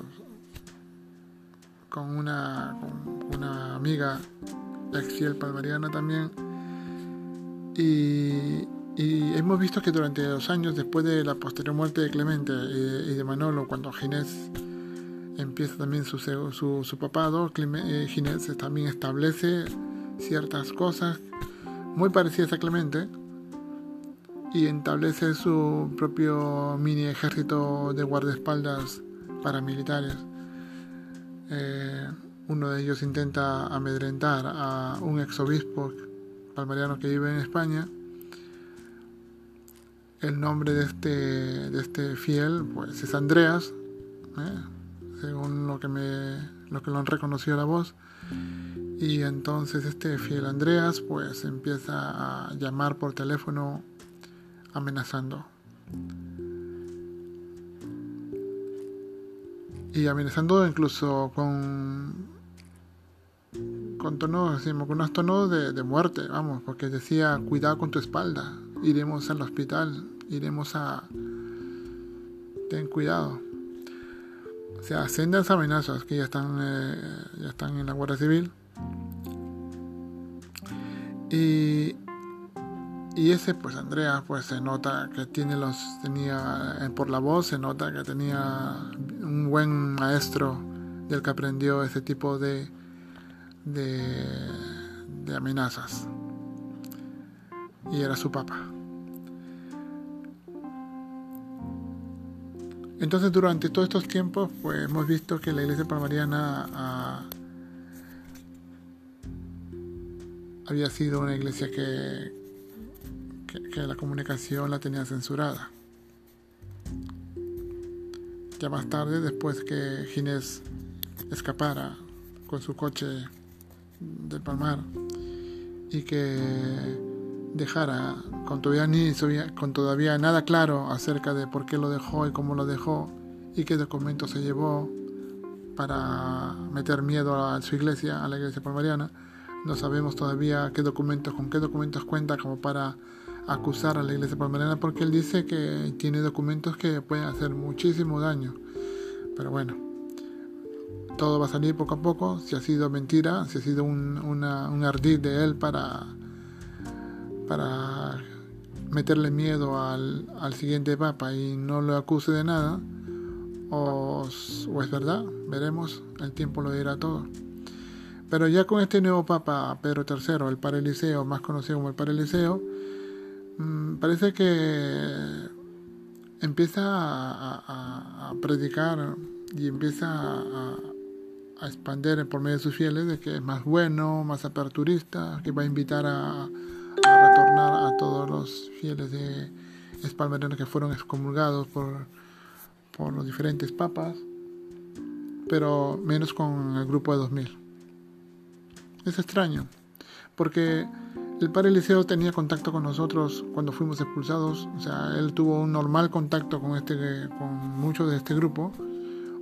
con una, amiga ex fiel palmariana también, y, hemos visto que durante los años después de la posterior muerte de Clemente y, de Manolo, cuando Ginés empieza también su, su, su papado, eh, Ginés también establece ciertas cosas muy parecidas a Clemente y establece su propio mini ejército de guardaespaldas paramilitares. Eh, uno de ellos intenta amedrentar a un exobispo palmariano que vive en España. El nombre de este, de este fiel pues, es Andreas, ¿eh? según lo que, me, lo que lo han reconocido la voz. Y entonces este fiel Andreas pues empieza a llamar por teléfono amenazando. Y amenazando incluso con con tonos, con unos tonos de, de, muerte, vamos, porque decía, cuidado con tu espalda, iremos al hospital, iremos a... Ten cuidado. O sea, sendas amenazas que ya están, eh, ya están en la Guardia Civil. Y, y ese, pues Andrea, pues se nota que tiene los, tenía, eh, por la voz se nota que tenía un buen maestro del que aprendió ese tipo de, de, amenazas. Y era su papá. Entonces durante todos estos tiempos pues hemos visto que la iglesia palmariana había sido una iglesia que, la comunicación la tenía censurada. Ya más tarde, después que Ginés escapara con su coche del Palmar y que dejara con todavía, ni, con todavía nada claro acerca de por qué lo dejó y cómo lo dejó y qué documentos se llevó para meter miedo a su iglesia, a la iglesia palmariana. No sabemos todavía qué documentos, con qué documentos cuenta como para acusar a la iglesia palmariana porque él dice que tiene documentos que pueden hacer muchísimo daño. Pero bueno, todo va a salir poco a poco, si ha sido mentira, si ha sido un, una, un ardid de él para, para meterle miedo al, al siguiente papa y no lo acuse de nada, o, es verdad, veremos, el tiempo lo dirá todo. Pero ya con este nuevo papa, Pedro III, el Padre Eliseo, más conocido como el Padre Mm, parece que empieza a, predicar y empieza a, a expandir por medio de sus fieles de que es más bueno, más aperturista, que va a invitar a, retornar a todos los fieles de espalmerianos que fueron excomulgados por, por los diferentes papas, pero menos con el grupo de 2000. Es extraño, porque el padre Eliseo tenía contacto con nosotros cuando fuimos expulsados, o sea, él tuvo un normal contacto con, este, con muchos de este grupo,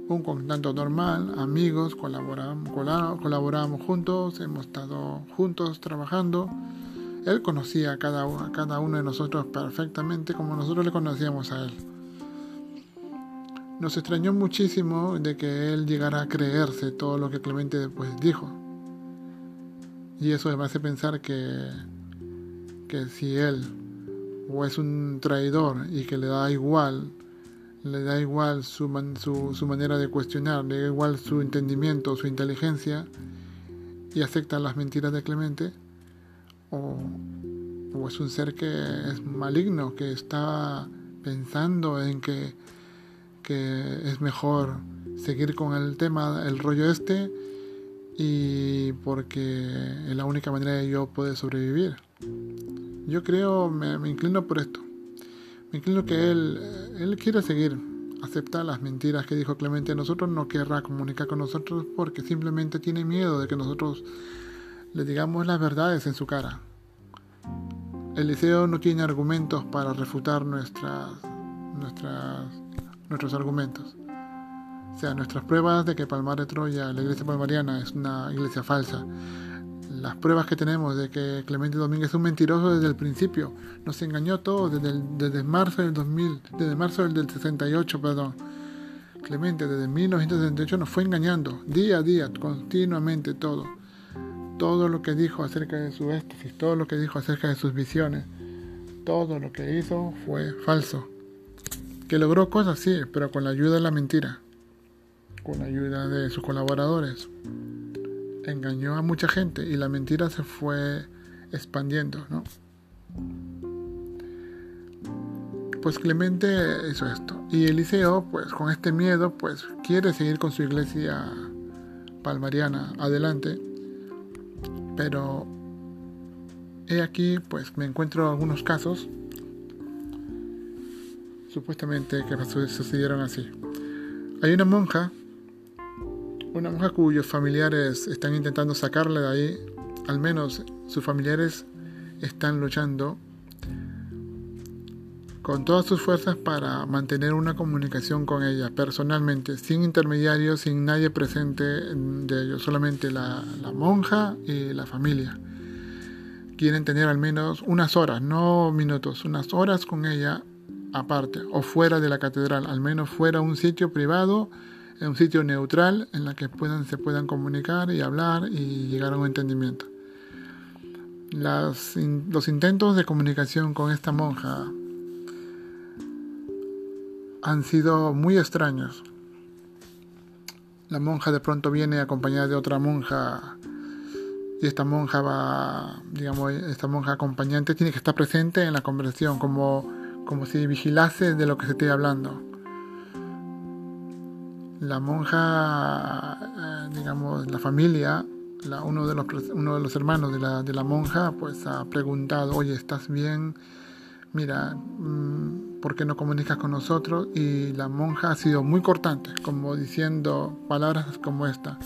un contacto normal, amigos, colaboramos, juntos, hemos estado juntos trabajando. Él conocía a cada, a cada uno de nosotros perfectamente como nosotros le conocíamos a él. Nos extrañó muchísimo de que él llegara a creerse todo lo que Clemente después dijo. Y eso me hace pensar que, que si él o es un traidor y que le da igual le da igual su, su, manera de cuestionar, le da igual su entendimiento, su inteligencia y acepta las mentiras de Clemente, o, o es un ser que es maligno, que está pensando en que, que es mejor seguir con el tema, el rollo este, y porque es la única manera de yo poder sobrevivir. Yo creo, me inclino por esto. Me inclino que él, él quiere seguir, aceptar las mentiras que dijo Clemente a nosotros, no querrá comunicar con nosotros porque simplemente tiene miedo de que nosotros le digamos las verdades en su cara. Eliseo no tiene argumentos para refutar nuestras, nuestros argumentos. O sea, nuestras pruebas de que Palmar de Troya, la iglesia palmariana, es una iglesia falsa. las pruebas que tenemos de que Clemente Domínguez es un mentiroso desde el principio. Nos engañó todo desde, marzo del 2000, desde marzo del 68, perdón. Clemente desde 1968 nos fue engañando día a día, continuamente todo. Todo lo que dijo acerca de su éxtasis, todo lo que dijo acerca de sus visiones, todo lo que hizo fue falso. Que logró cosas, sí, pero con la ayuda de la mentira, con la ayuda de sus colaboradores engañó a mucha gente y la mentira se fue expandiendo, ¿no? Pues Clemente hizo esto. Y Eliseo, pues con este miedo, pues quiere seguir con su iglesia palmariana adelante. Pero he aquí, pues me encuentro algunos casos supuestamente que sucedieron así. Hay una monja una mujer cuyos familiares están intentando sacarla de ahí, al menos sus familiares están luchando con todas sus fuerzas para mantener una comunicación con ella personalmente, sin intermediarios, sin nadie presente de ellos, solamente la, la monja y la familia. Quieren tener al menos unas horas, no minutos, unas horas con ella aparte o fuera de la catedral, al menos fuera un sitio privado en un sitio neutral en la que puedan, se puedan comunicar y hablar y llegar a un entendimiento. Las, los intentos de comunicación con esta monja han sido muy extraños. La monja de pronto viene acompañada de otra monja y esta monja va, digamos, esta monja acompañante tiene que estar presente en la conversación como, como si vigilase de lo que se esté hablando la monja, digamos, la familia, uno, de los, uno de los hermanos de la, de la monja, pues ha preguntado, oye, ¿estás bien? Mira, mm, ¿por qué no comunicas con nosotros? Y la monja ha sido muy cortante, como diciendo palabras como esta.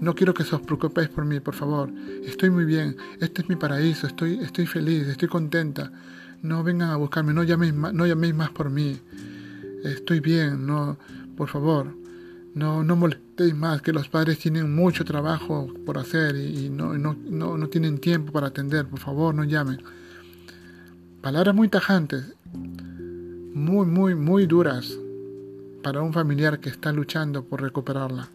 No quiero que os preocupéis por mí, por favor. Estoy muy bien. Este es mi paraíso. Estoy, estoy feliz. Estoy contenta. No vengan a buscarme. No llaméis, no llaméis más por mí. Estoy bien. No, por favor. No, no molestéis más, que los padres tienen mucho trabajo por hacer y, no, no, no, no, tienen tiempo para atender. Por favor, no llamen. Palabras muy tajantes, muy, muy, muy duras para un familiar que está luchando por recuperarla.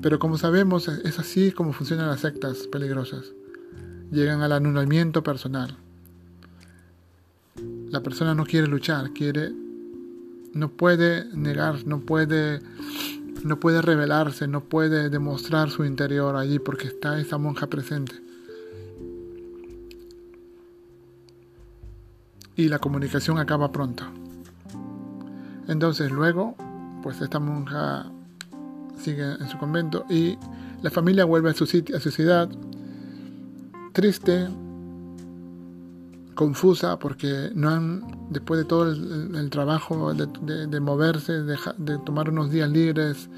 Pero como sabemos, es así como funcionan las sectas peligrosas. Llegan al anulamiento personal. La persona no quiere luchar, quiere no puede negar, no puede, no puede revelarse, no puede demostrar su interior allí porque está esa monja presente. Y la comunicación acaba pronto. Entonces luego, pues esta monja sigue en su convento y la familia vuelve a su, a su ciudad triste, confusa porque no han, después de todo el, trabajo de, moverse, de, tomar unos días libres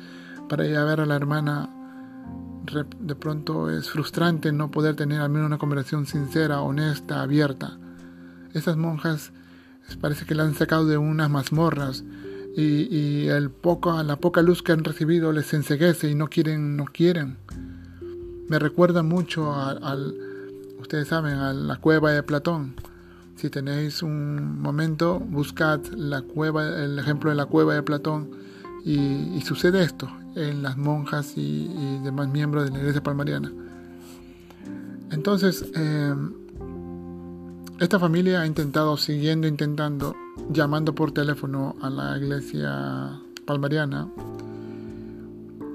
para ir a ver a la hermana, de pronto es frustrante no poder tener al menos una conversación sincera, honesta, abierta. Esas monjas parece que la han sacado de unas mazmorras y, el poco, la poca luz que han recibido les enseguece y no quieren, no quieren. Me recuerda mucho al ustedes saben, a la cueva de Platón. Si tenéis un momento, buscad la cueva, el ejemplo de la cueva de Platón y, sucede esto en las monjas y, demás miembros de la iglesia palmariana. Entonces, em, esta familia ha intentado, siguiendo intentando, llamando por teléfono a la iglesia palmariana,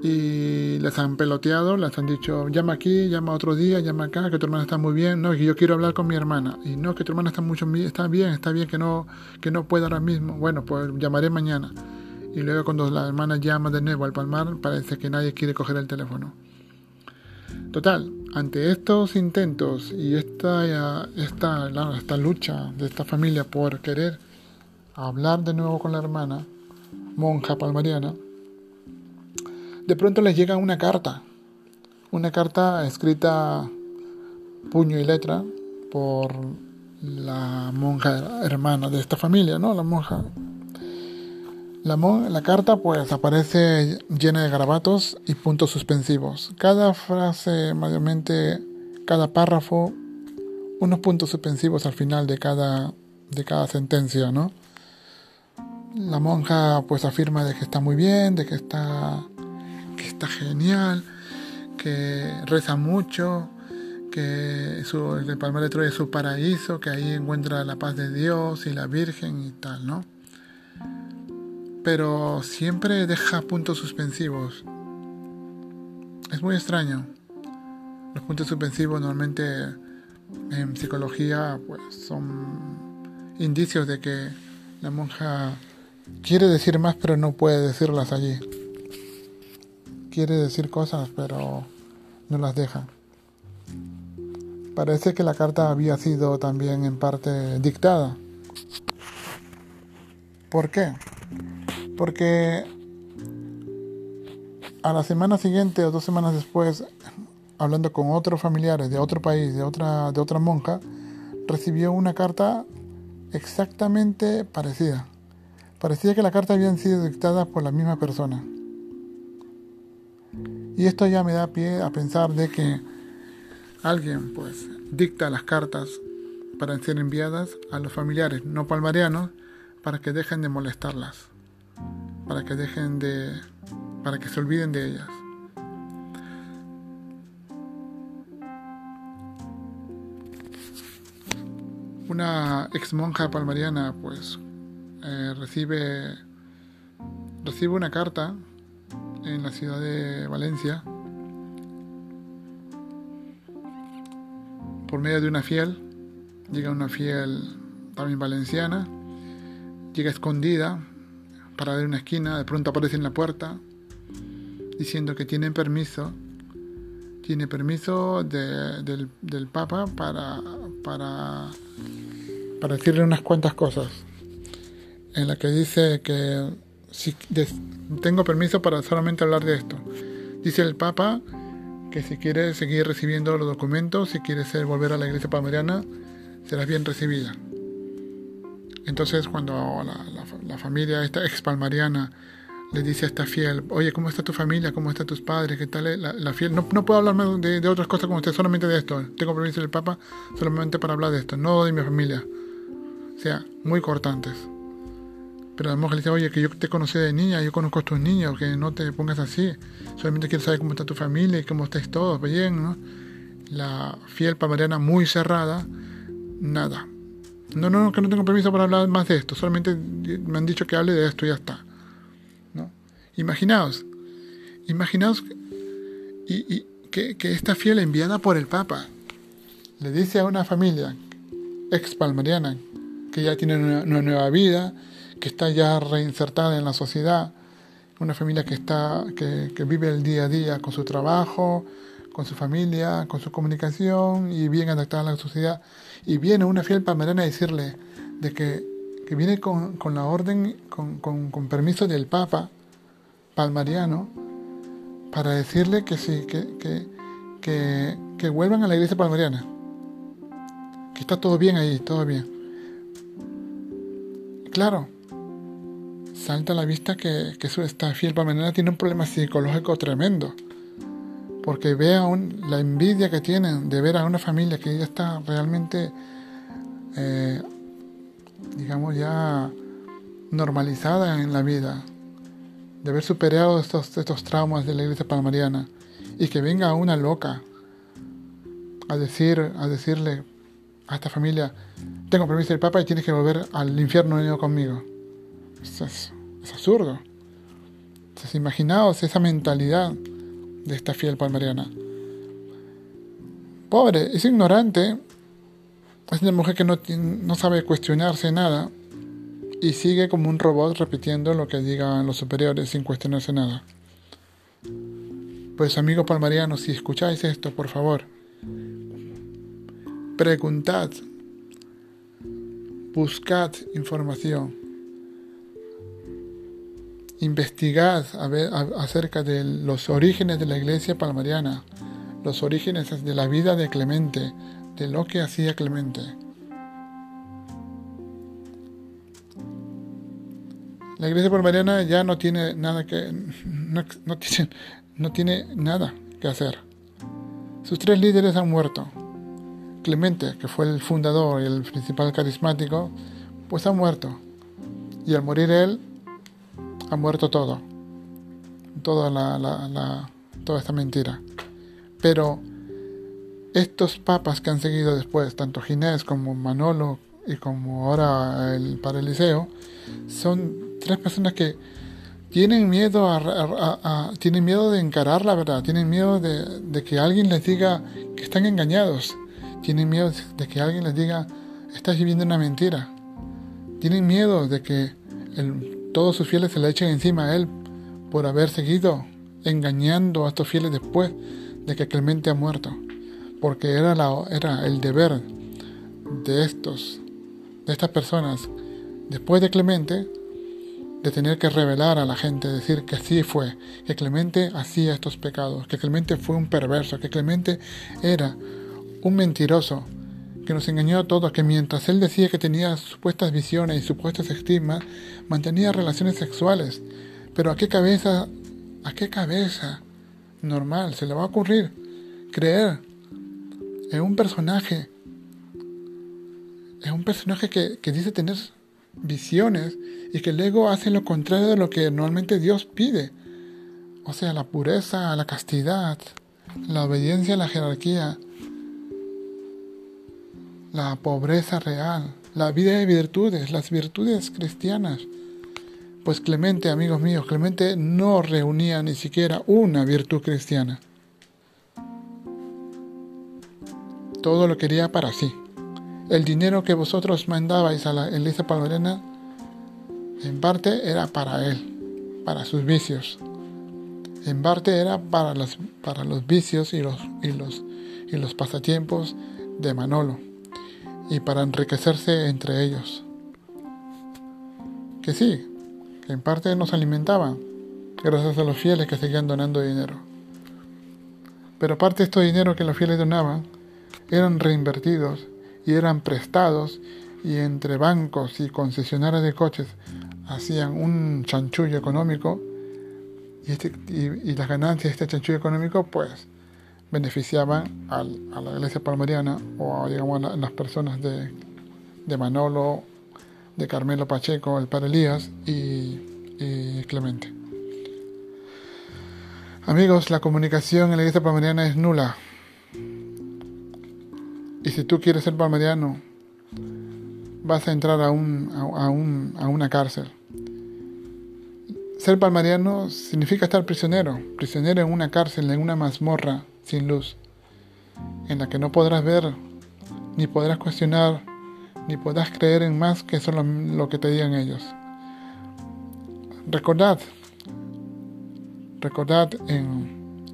y les han peloteado, les han dicho, llama aquí, llama otro día, llama acá, que tu hermana está muy bien, no, que yo quiero hablar con mi hermana, y no, que tu hermana está mucho está bien, está bien que no, que no pueda ahora mismo, bueno, pues llamaré mañana. Y luego cuando la hermana llama de nuevo al palmar, parece que nadie quiere coger el teléfono. Total, ante estos intentos y esta, esta, esta lucha de esta familia por querer hablar de nuevo con la hermana, monja palmariana, de pronto les llega una carta, una carta escrita puño y letra por la monja hermana de esta familia, ¿no? La monja. La, la, carta pues aparece llena de garabatos y puntos suspensivos. Cada frase, mayormente, cada párrafo, unos puntos suspensivos al final de cada, de cada sentencia, ¿no? La monja pues afirma de que está muy bien, de que está, está genial, que reza mucho, que su, el Palmar de Troya es su paraíso, que ahí encuentra la paz de Dios y la Virgen y tal, ¿no? Pero siempre deja puntos suspensivos. Es muy extraño. Los puntos suspensivos normalmente en psicología pues son indicios de que la monja quiere decir más pero no puede decirlas allí. Quiere decir cosas pero no las deja. Parece que la carta había sido también en parte dictada. ¿Por qué? Porque a la semana siguiente o dos semanas después, hablando con otros familiares de otro país, de otra, de otra monja, recibió una carta exactamente parecida. Parecía que la carta había sido dictada por la misma persona. Y esto ya me da pie a pensar de que alguien pues dicta las cartas para ser enviadas a los familiares no palmarianos para que dejen de molestarlas para que dejen de, para que se olviden de ellas. Una ex monja palmariana pues eh, recibe, recibe una carta en la ciudad de Valencia por medio de una fiel, llega una fiel también valenciana, llega escondida para en una esquina, de pronto aparece en la puerta diciendo que tiene permiso, tiene permiso del, Papa para, para, para decirle unas cuantas cosas, en la que dice que si, tengo permiso para solamente hablar de esto. Dice el Papa que si quiere seguir recibiendo los documentos, si quiere ser, volver a la iglesia palmariana, será bien recibida. Entonces cuando la, familia, esta ex palmariana, le dice a esta fiel, oye, ¿cómo está tu familia? ¿Cómo están tus padres? ¿Qué tal? La, fiel, no, puedo hablar más de, otras cosas como usted, solamente de esto. Tengo permiso del Papa solamente para hablar de esto, no de mi familia. O sea, muy cortantes. Pero la mujer le dice, oye, que yo te conocí de niña, yo conozco a tus niños, que no te pongas así. Solamente quiero saber cómo está tu familia y cómo estáis todos, bien, ¿no? La fiel palmariana muy cerrada, nada. No, no, que no tengo permiso para hablar más de esto, solamente me han dicho que hable de esto y ya está. ¿no? Imaginaos, imaginaos y, que, esta fiel enviada por el Papa le dice a una familia ex palmariana que ya tiene una, nueva vida, que está ya reinsertada en la sociedad, una familia que, está, que, vive el día a día con su trabajo, con su familia, con su comunicación y bien adaptada a la sociedad. Y viene una fiel palmerana a decirle de que, que viene con, con, la orden, con, con, con, permiso del Papa palmariano, para decirle que sí, que, que, que, que vuelvan a la iglesia palmariana. Que está todo bien ahí, todo bien. Claro, salta a la vista que, que esta fiel palmariana tiene un problema psicológico tremendo. Porque vean la envidia que tienen de ver a una familia que ya está realmente, eh, digamos, ya normalizada en la vida, de haber superado estos, estos traumas de la iglesia palmariana y que venga una loca a decir a decirle a esta familia tengo permiso del Papa y tienes que volver al infierno conmigo es, es, absurdo entonces imaginaos esa mentalidad de esta fiel palmariana. Pobre, es ignorante, es una mujer que no, no sabe cuestionarse nada y sigue como un robot repitiendo lo que digan los superiores sin cuestionarse nada. Pues amigos palmarianos, si escucháis esto, por favor, preguntad, buscad información, investigad acerca de los orígenes de la iglesia palmariana, los orígenes de la vida de Clemente, de lo que hacía Clemente. La iglesia palmariana ya no tiene nada que no, tiene, no tiene nada que hacer. Sus tres líderes han muerto. Clemente, que fue el fundador y el principal carismático, pues ha muerto. Y al morir él, ha muerto todo. Toda, la, toda esta mentira. Pero estos papas que han seguido después, tanto Ginés como Manolo y como ahora el Padre Eliseo, son tres personas que tienen miedo a, tienen miedo de encarar la verdad, tienen miedo de, que alguien les diga que están engañados, tienen miedo de que alguien les diga estás viviendo una mentira, tienen miedo de que todos sus fieles se le echen encima a él por haber seguido engañando a estos fieles después de que Clemente ha muerto, porque era, la, era el deber de estos, de estas personas, después de Clemente, de tener que revelar a la gente, decir que sí fue, que Clemente hacía estos pecados, que Clemente fue un perverso, que Clemente era un mentiroso, que nos engañó a todos, que mientras él decía que tenía supuestas visiones y supuestas estigmas, mantenía relaciones sexuales. Pero ¿a qué cabeza, a qué cabeza normal se le va a ocurrir creer en un personaje, en un personaje que, que dice tener visiones y que luego hace lo contrario de lo que normalmente Dios pide. O sea, la pureza, la castidad, la obediencia a la jerarquía, la pobreza real, la vida de virtudes, las virtudes cristianas. Pues Clemente, amigos míos, Clemente no reunía ni siquiera una virtud cristiana. Todo lo quería para sí. El dinero que vosotros mandabais a la Elisa Palmerena, en parte era para él, para sus vicios. En parte era para los, para los vicios y los, y, los, y los pasatiempos de Manolo, y para enriquecerse entre ellos. Que sí, que en parte nos alimentaban, gracias a los fieles que seguían donando dinero. Pero parte de estos dinero que los fieles donaban eran reinvertidos y eran prestados y entre bancos y concesionarios de coches hacían un chanchullo económico y, este, y, las ganancias de este chanchullo económico pues beneficiaban a la iglesia palmariana o a las personas de, de, Manolo, de Carmelo Pacheco, el padre Elías y, Clemente. Amigos, la comunicación en la iglesia palmariana es nula. Y si tú quieres ser palmariano, vas a entrar a, un, a, un, a una cárcel. Ser palmariano significa estar prisionero, prisionero en una cárcel, en una mazmorra sin luz, en la que no podrás ver, ni podrás cuestionar, ni podrás creer en más que solo lo que te digan ellos. Recordad, recordad en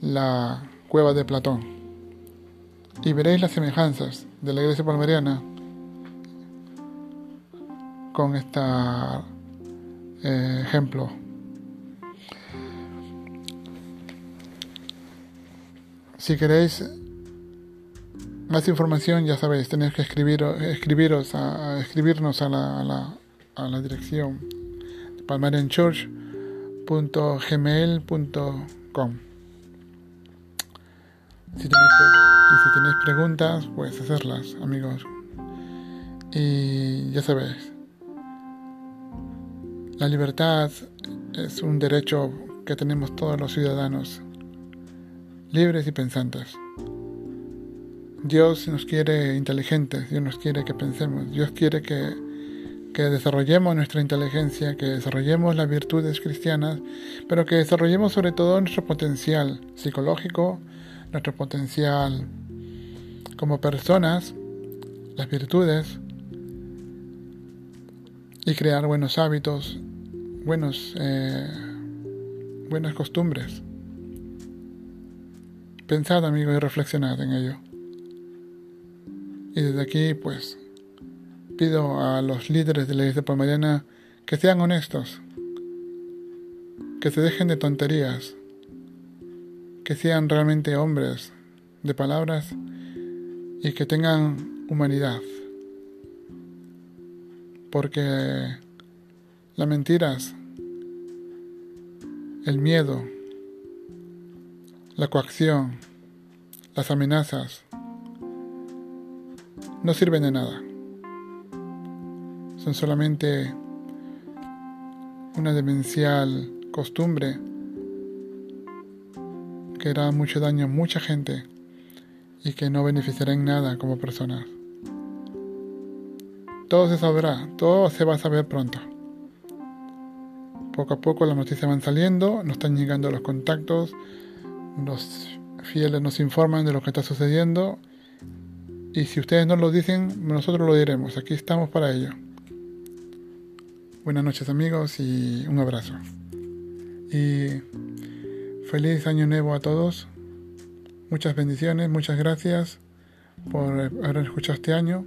la cueva de Platón y veréis las semejanzas de la iglesia palmariana con este ejemplo. Si queréis más información, ya sabéis, tenéis que escribir, escribiros a, escribirnos a la, a la, a la dirección palmarianchurch.gmail.com. Si y si tenéis preguntas, pues hacerlas, amigos. Y ya sabéis, la libertad es un derecho que tenemos todos los ciudadanos, libres y pensantes. Dios nos quiere inteligentes, Dios nos quiere que pensemos, Dios quiere que, que desarrollemos nuestra inteligencia, que desarrollemos las virtudes cristianas, pero que desarrollemos sobre todo nuestro potencial psicológico, nuestro potencial como personas, las virtudes y crear buenos hábitos, buenos, eh, buenas costumbres. Pensad, amigos, y reflexionad en ello. Y desde aquí, pues, pido a los líderes de la iglesia palmariana que sean honestos, que se dejen de tonterías, que sean realmente hombres de palabras y que tengan humanidad. Porque las mentiras, el miedo, la coacción, las amenazas, no sirven de nada. Son solamente una demencial costumbre que hará mucho daño a mucha gente y que no beneficiará en nada como personas. Todo se sabrá, todo se va a saber pronto. Poco a poco las noticias van saliendo, nos están llegando los contactos, los fieles nos informan de lo que está sucediendo y si ustedes no lo dicen, nosotros lo diremos. Aquí estamos para ello. Buenas noches amigos y un abrazo. Y feliz año nuevo a todos. Muchas bendiciones, muchas gracias por haber escuchado este año.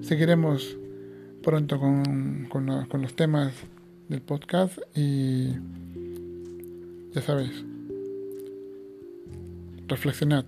Seguiremos pronto con, con, los temas del podcast y ya sabéis, reflexionad.